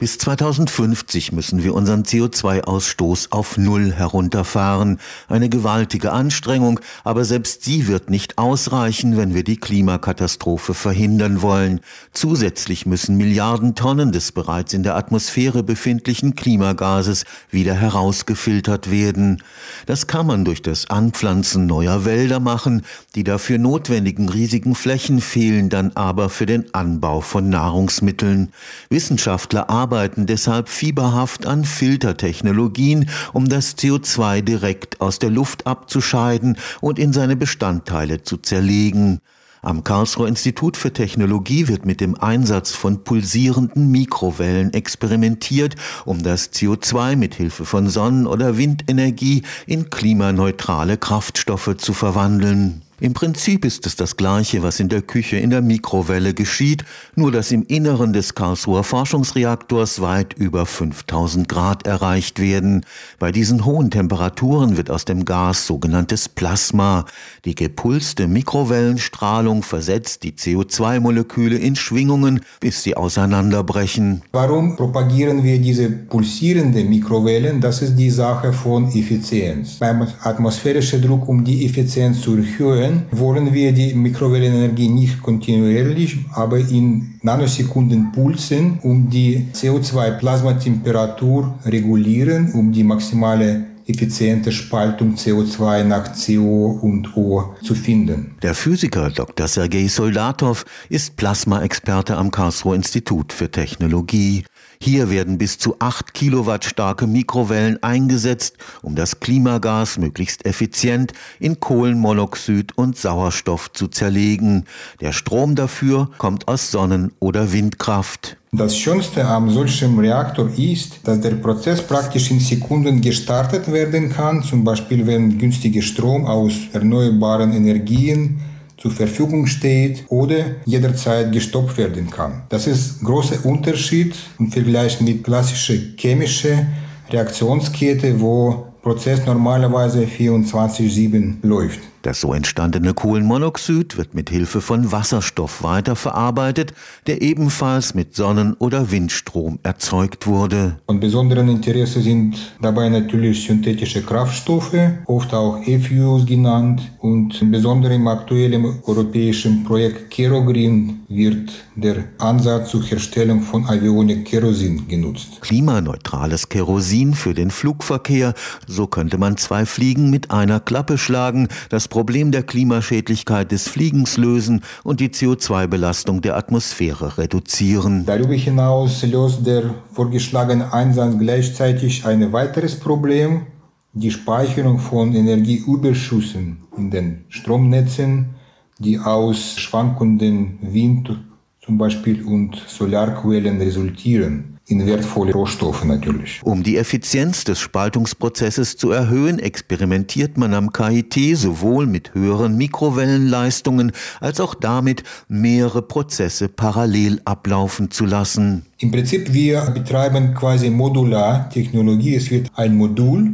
Bis 2050 müssen wir unseren CO2-Ausstoß auf Null herunterfahren. Eine gewaltige Anstrengung, aber selbst sie wird nicht ausreichen, wenn wir die Klimakatastrophe verhindern wollen. Zusätzlich müssen Milliarden Tonnen des bereits in der Atmosphäre befindlichen Klimagases wieder herausgefiltert werden. Das kann man durch das Anpflanzen neuer Wälder machen. Die dafür notwendigen riesigen Flächen fehlen dann aber für den Anbau von Nahrungsmitteln. Wissenschaftler arbeiten deshalb fieberhaft an Filtertechnologien, um das CO2 direkt aus der Luft abzuscheiden und in seine Bestandteile zu zerlegen. Am Karlsruher Institut für Technologie wird mit dem Einsatz von pulsierenden Mikrowellen experimentiert, um das CO2 mit Hilfe von Sonnen- oder Windenergie in klimaneutrale Kraftstoffe zu verwandeln. Im Prinzip ist es das Gleiche, was in der Küche in der Mikrowelle geschieht, nur dass im Inneren des Karlsruher Forschungsreaktors weit über 5000 Grad erreicht werden. Bei diesen hohen Temperaturen wird aus dem Gas sogenanntes Plasma. Die gepulste Mikrowellenstrahlung versetzt die CO2-Moleküle in Schwingungen, bis sie auseinanderbrechen. Warum propagieren wir diese pulsierenden Mikrowellen? Das ist die Sache von Effizienz. Beim atmosphärischen Druck, um die Effizienz zu erhöhen, Mikrowellen wollen wir die Mikrowellenenergie nicht kontinuierlich, aber in Nanosekunden pulsen, um die CO2-Plasmatemperatur regulieren, um die maximale effiziente Spaltung CO2 nach CO und O zu finden. Der Physiker Dr. Sergei Soldatow ist Plasmaexperte am Karlsruher Institut für Technologie. Hier werden bis zu 8 Kilowatt starke Mikrowellen eingesetzt, um das Klimagas möglichst effizient in Kohlenmonoxid und Sauerstoff zu zerlegen. Der Strom dafür kommt aus Sonnen- oder Windkraft. Das Schönste am solchen Reaktor ist, dass der Prozess praktisch in Sekunden gestartet werden kann, zum Beispiel wenn günstiger Strom aus erneuerbaren Energien zur Verfügung steht oder jederzeit gestoppt werden kann. Das ist großer Unterschied im Vergleich mit klassischer chemischer Reaktionskette, wo Prozess normalerweise 24-7 läuft. Das so entstandene Kohlenmonoxid wird mit Hilfe von Wasserstoff weiterverarbeitet, der ebenfalls mit Sonnen- oder Windstrom erzeugt wurde. Von besonderem Interesse sind dabei natürlich synthetische Kraftstoffe, oft auch E-Fuels genannt. Und insbesondere im aktuellen europäischen Projekt Kerogreen wird der Ansatz zur Herstellung von Avionik Kerosin genutzt. Klimaneutrales Kerosin für den Flugverkehr, so könnte man zwei Fliegen mit einer Klappe schlagen. Das Problem der Klimaschädlichkeit des Fliegens lösen und die CO2-Belastung der Atmosphäre reduzieren. Darüber hinaus löst der vorgeschlagene Einsatz gleichzeitig ein weiteres Problem, die Speicherung von Energieüberschüssen in den Stromnetzen, die aus schwankenden Wind zum Beispiel und Solarquellen resultieren in wertvolle Rohstoffe natürlich. Um die Effizienz des Spaltungsprozesses zu erhöhen, experimentiert man am KIT sowohl mit höheren Mikrowellenleistungen als auch damit, mehrere Prozesse parallel ablaufen zu lassen. Im Prinzip, wir betreiben quasi Modular-Technologie. Es wird ein Modul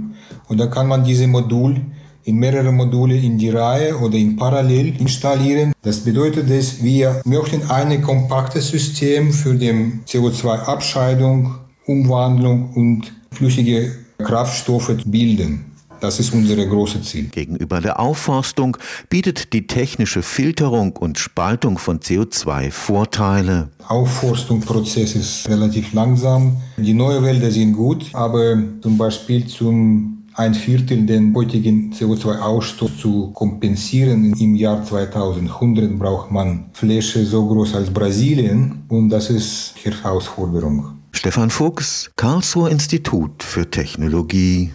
und da kann man diese Modul in mehrere Module in die Reihe oder in parallel installieren. Das bedeutet, dass wir möchten ein kompaktes System für die CO2-Abscheidung, Umwandlung und flüssige Kraftstoffe bilden. Das ist unser großes Ziel. Gegenüber der Aufforstung bietet die technische Filterung und Spaltung von CO2 Vorteile. Aufforstungsprozess ist relativ langsam. Die neuen Wälder sind gut, aber zum Beispiel zum ein Viertel den heutigen CO2-Ausstoß zu kompensieren. Im Jahr 2100 braucht man Fläche so groß als Brasilien und das ist Herausforderung. Stefan Fuchs, Karlsruher Institut für Technologie.